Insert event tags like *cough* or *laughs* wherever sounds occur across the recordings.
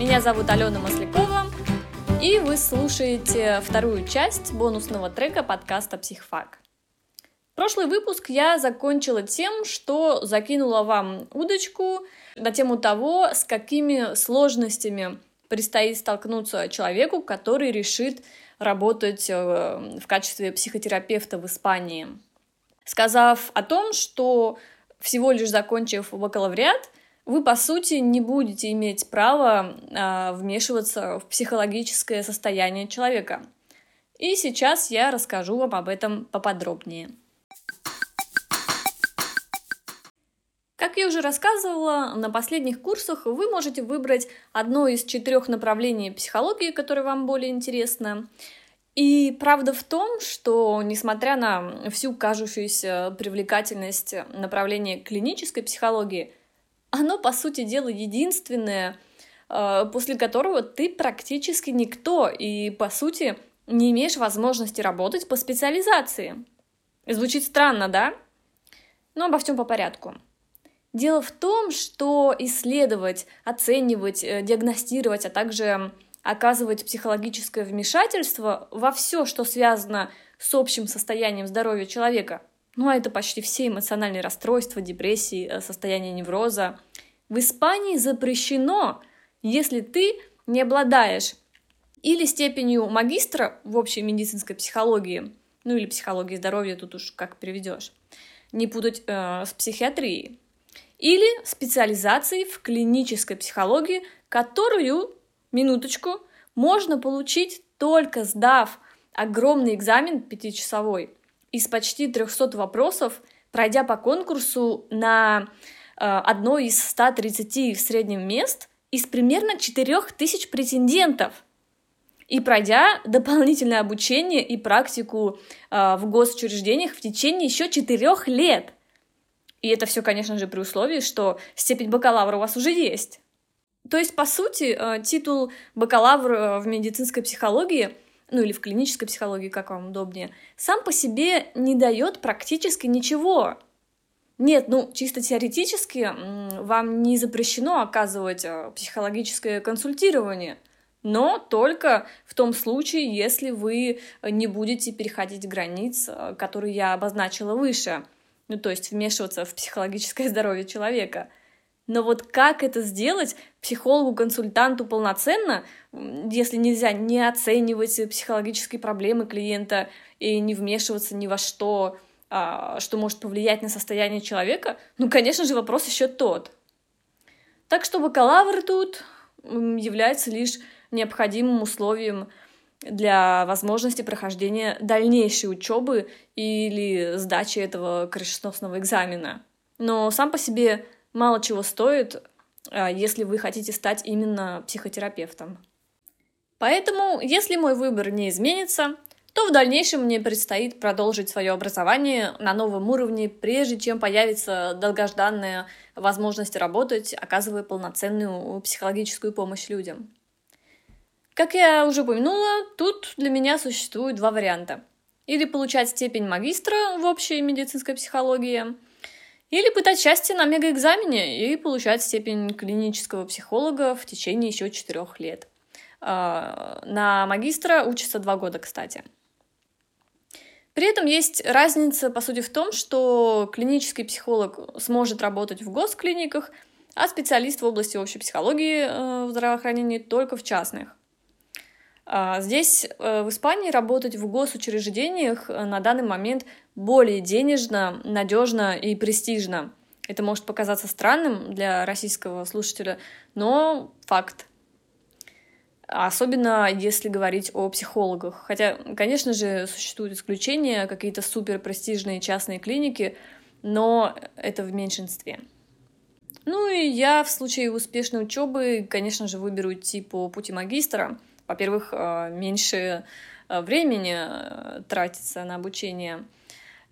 Меня зовут Алена Маслякова, и вы слушаете вторую часть бонусного трека подкаста «Психфак». Прошлый выпуск я закончила тем, что закинула вам удочку на тему того, с какими сложностями предстоит столкнуться человеку, который решит работать э, в качестве психотерапевта в Испании. Сказав о том, что всего лишь закончив бакалавриат, вы, по сути, не будете иметь права э, вмешиваться в психологическое состояние человека. И сейчас я расскажу вам об этом поподробнее. Как я уже рассказывала, на последних курсах вы можете выбрать одно из четырех направлений психологии, которое вам более интересно. И правда в том, что несмотря на всю кажущуюся привлекательность направления клинической психологии, оно, по сути дела, единственное, э, после которого ты практически никто и, по сути, не имеешь возможности работать по специализации. Звучит странно, да? Но обо всем по порядку. Дело в том, что исследовать, оценивать, э, диагностировать, а также оказывать психологическое вмешательство во все, что связано с общим состоянием здоровья человека, ну а это почти все эмоциональные расстройства, депрессии, э, состояние невроза, в Испании запрещено, если ты не обладаешь или степенью магистра в общей медицинской психологии, ну или психологии здоровья, тут уж как переведешь, не путать э, с психиатрией, или специализации в клинической психологии, которую, минуточку, можно получить только сдав огромный экзамен пятичасовой из почти 300 вопросов, пройдя по конкурсу на э, одно из 130 в среднем мест из примерно 4000 претендентов и пройдя дополнительное обучение и практику э, в госучреждениях в течение еще 4 лет – и это все, конечно же, при условии, что степень бакалавра у вас уже есть. То есть, по сути, э, титул бакалавр э, в медицинской психологии, ну или в клинической психологии, как вам удобнее, сам по себе не дает практически ничего. Нет, ну чисто теоретически вам не запрещено оказывать э, психологическое консультирование, но только в том случае, если вы не будете переходить границ, которые я обозначила выше – ну то есть вмешиваться в психологическое здоровье человека. Но вот как это сделать психологу-консультанту полноценно, если нельзя не оценивать психологические проблемы клиента и не вмешиваться ни во что, а, что может повлиять на состояние человека, ну, конечно же, вопрос еще тот. Так что бакалавр тут является лишь необходимым условием для возможности прохождения дальнейшей учебы или сдачи этого крышесносного экзамена. Но сам по себе мало чего стоит, а, если вы хотите стать именно психотерапевтом. Поэтому, если мой выбор не изменится, то в дальнейшем мне предстоит продолжить свое образование на новом уровне, прежде чем появится долгожданная возможность работать, оказывая полноценную психологическую помощь людям. Как я уже упомянула, тут для меня существует два варианта. Или получать степень магистра в общей медицинской психологии, или пытать счастье на мегаэкзамене и получать степень клинического психолога в течение еще четырех лет. А, на магистра учатся два года, кстати. При этом есть разница, по сути, в том, что клинический психолог сможет работать в госклиниках, а специалист в области общей психологии э, в здравоохранении только в частных. А, здесь, э, в Испании, работать в госучреждениях э, на данный момент более денежно, надежно и престижно. Это может показаться странным для российского слушателя, но факт. Особенно если говорить о психологах. Хотя, конечно же, существуют исключения, какие-то супер престижные частные клиники, но это в меньшинстве. Ну и я в случае успешной учебы, конечно же, выберу идти по пути магистра — во-первых, э, меньше э, времени э, тратится на обучение.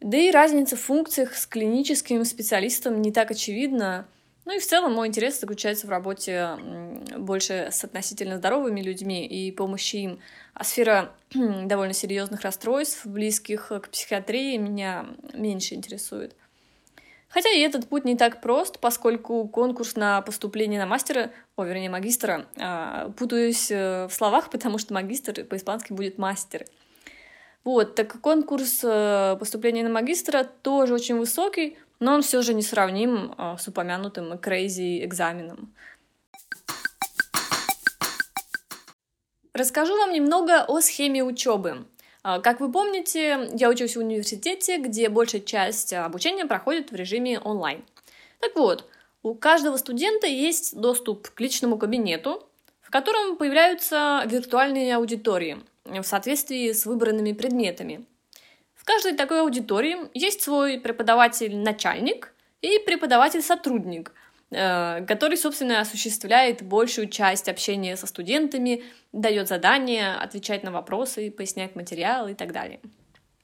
Да и разница в функциях с клиническим специалистом не так очевидна. Ну и в целом мой интерес заключается в работе больше с относительно здоровыми людьми и помощи им. А сфера *clears throat* довольно серьезных расстройств, близких к психиатрии, меня меньше интересует. Хотя и этот путь не так прост, поскольку конкурс на поступление на мастера, о, вернее, магистра, э, путаюсь э, в словах, *laughs* потому что магистр по-испански будет мастер. Вот, так конкурс э, поступления на магистра тоже очень высокий, но он все же не сравним э, с упомянутым crazy экзаменом. Расскажу вам немного о схеме учебы. А, как вы помните, я учусь в университете, где большая часть обучения проходит в режиме онлайн. Так вот, у каждого студента есть доступ к личному кабинету, в котором появляются виртуальные аудитории в соответствии с выбранными предметами. В каждой такой аудитории есть свой преподаватель-начальник и преподаватель-сотрудник – который, собственно, осуществляет большую часть общения со студентами, дает задания, отвечает на вопросы, поясняет материал и так далее.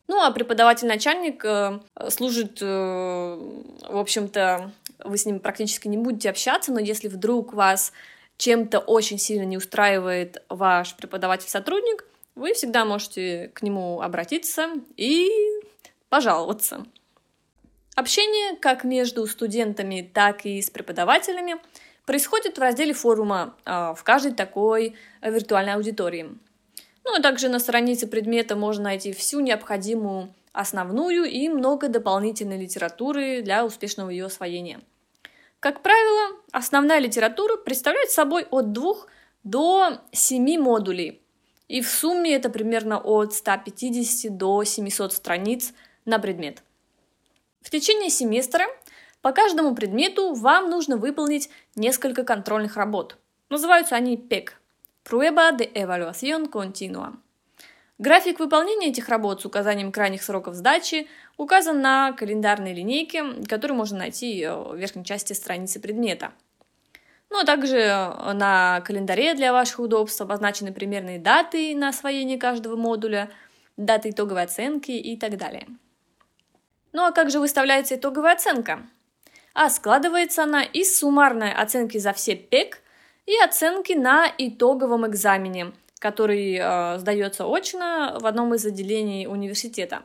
Ну, а преподаватель-начальник э, служит, э, в общем-то, вы с ним практически не будете общаться, но если вдруг вас чем-то очень сильно не устраивает ваш преподаватель-сотрудник, вы всегда можете к нему обратиться и пожаловаться. Общение как между студентами, так и с преподавателями происходит в разделе форума а, в каждой такой виртуальной аудитории. Ну, а также на странице предмета можно найти всю необходимую основную и много дополнительной литературы для успешного ее освоения. Как правило, основная литература представляет собой от 2 до 7 модулей, и в сумме это примерно от 150 до 700 страниц на предмет – в течение семестра по каждому предмету вам нужно выполнить несколько контрольных работ. Называются они PEC – Prueba de Evaluación Continua. График выполнения этих работ с указанием крайних сроков сдачи указан на календарной линейке, которую можно найти э, в верхней части страницы предмета. Ну а также э, на календаре для ваших удобств обозначены примерные даты на освоение каждого модуля, даты итоговой оценки и так далее. Ну а как же выставляется итоговая оценка? А складывается она из суммарной оценки за все ПЕК и оценки на итоговом экзамене, который э, сдается очно в одном из отделений университета.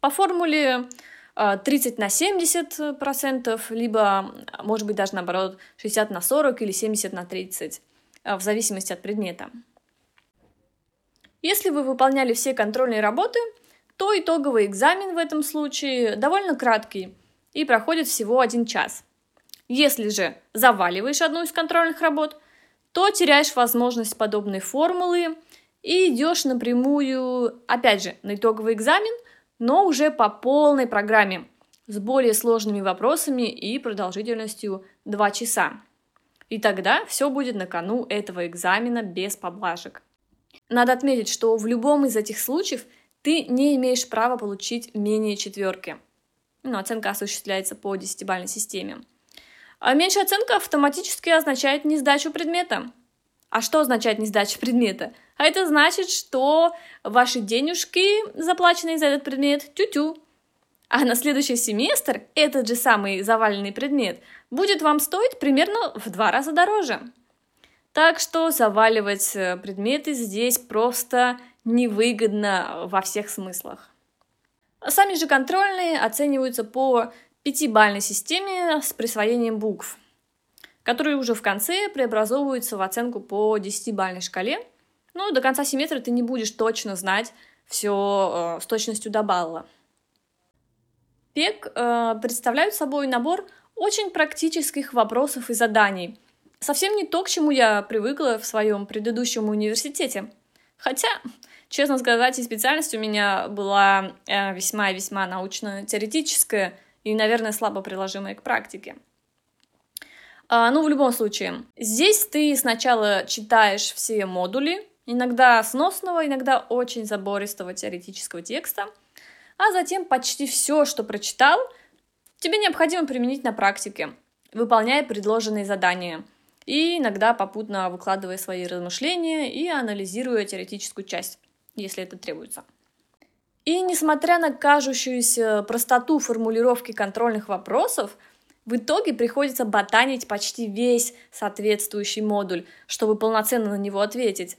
По формуле э, 30 на 70 процентов, либо, может быть, даже наоборот, 60 на 40 или 70 на 30, э, в зависимости от предмета. Если вы выполняли все контрольные работы, то итоговый экзамен в этом случае довольно краткий и проходит всего один час. Если же заваливаешь одну из контрольных работ, то теряешь возможность подобной формулы и идешь напрямую, опять же, на итоговый экзамен, но уже по полной программе с более сложными вопросами и продолжительностью 2 часа. И тогда все будет на кону этого экзамена без поблажек. Надо отметить, что в любом из этих случаев – ты не имеешь права получить менее четверки. Ну, оценка осуществляется по десятибалльной системе. А меньшая оценка автоматически означает не сдачу предмета. А что означает не сдача предмета? А это значит, что ваши денежки, заплаченные за этот предмет, тю-тю. А на следующий семестр этот же самый заваленный предмет будет вам стоить примерно в два раза дороже. Так что заваливать э, предметы здесь просто невыгодно во всех смыслах. Сами же контрольные оцениваются по пятибалльной системе с присвоением букв, которые уже в конце преобразовываются в оценку по десятибалльной шкале. Ну, до конца семестра ты не будешь точно знать все э, с точностью до балла. ПЕК э, представляют собой набор очень практических вопросов и заданий. Совсем не то, к чему я привыкла в своем предыдущем университете. Хотя Честно сказать, и специальность у меня была э, весьма-весьма научно-теоретическая и, наверное, слабо приложимая к практике. А, ну, в любом случае, здесь ты сначала читаешь все модули, иногда сносного, иногда очень забористого теоретического текста, а затем почти все, что прочитал, тебе необходимо применить на практике, выполняя предложенные задания и иногда попутно выкладывая свои размышления и анализируя теоретическую часть если это требуется. И несмотря на кажущуюся простоту формулировки контрольных вопросов, в итоге приходится ботанить почти весь соответствующий модуль, чтобы полноценно на него ответить.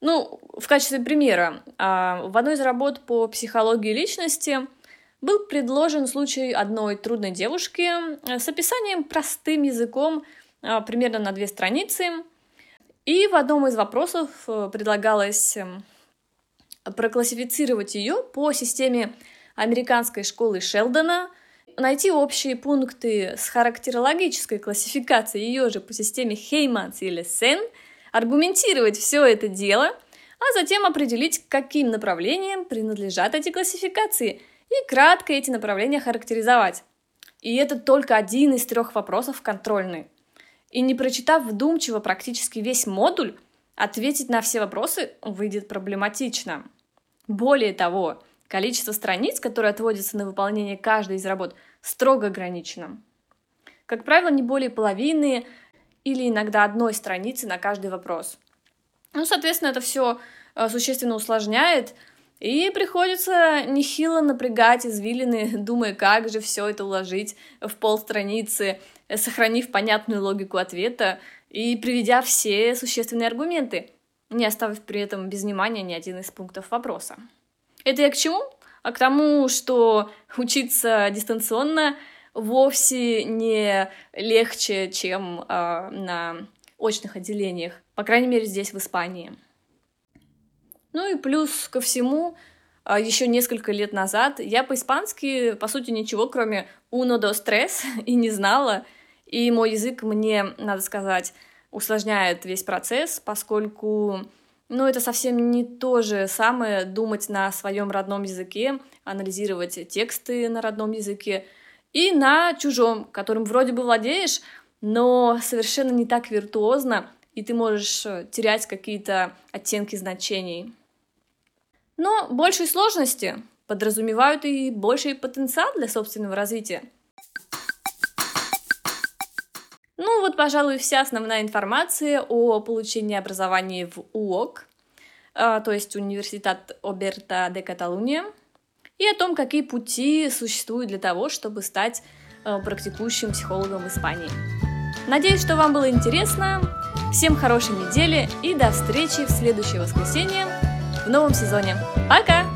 Ну, в качестве примера, а, в одной из работ по психологии личности был предложен случай одной трудной девушки э, с описанием простым языком э, примерно на две страницы. И в одном из вопросов э, предлагалось эм, проклассифицировать ее по системе американской школы Шелдона, найти общие пункты с характерологической классификацией ее же по системе Хейманс или Сен, аргументировать все это дело, а затем определить, к каким направлениям принадлежат эти классификации, и кратко эти направления характеризовать. И это только один из трех вопросов контрольный. И не прочитав вдумчиво практически весь модуль, ответить на все вопросы выйдет проблематично. Более того, количество страниц, которые отводятся на выполнение каждой из работ, строго ограничено. Как правило, не более половины или иногда одной страницы на каждый вопрос. Ну, соответственно, это все э, существенно усложняет, и приходится нехило напрягать извилины, *laughs* думая, как же все это уложить в полстраницы, сохранив понятную логику ответа и приведя все существенные аргументы, не оставив при этом без внимания ни один из пунктов вопроса. Это я к чему? А к тому, что учиться дистанционно вовсе не легче, чем э, на очных отделениях, по крайней мере здесь, в Испании. Ну и плюс ко всему, а, еще несколько лет назад я по-испански, по сути, ничего, кроме uno, dos, tres, *laughs* и не знала. И мой язык мне, надо сказать, усложняет весь процесс, поскольку, ну, это совсем не то же самое думать на своем родном языке, анализировать тексты на родном языке и на чужом, которым вроде бы владеешь, но совершенно не так виртуозно, и ты можешь э, терять какие-то оттенки значений. Но большей сложности подразумевают и больший потенциал для собственного развития. Ну вот, пожалуй, вся основная информация о получении образования в УОК, а, то есть Университет Оберта де Каталуния, и о том, какие пути существуют для того, чтобы стать а, практикующим психологом в Испании. Надеюсь, что вам было интересно. Всем хорошей недели и до встречи в следующее воскресенье в новом сезоне. Пока!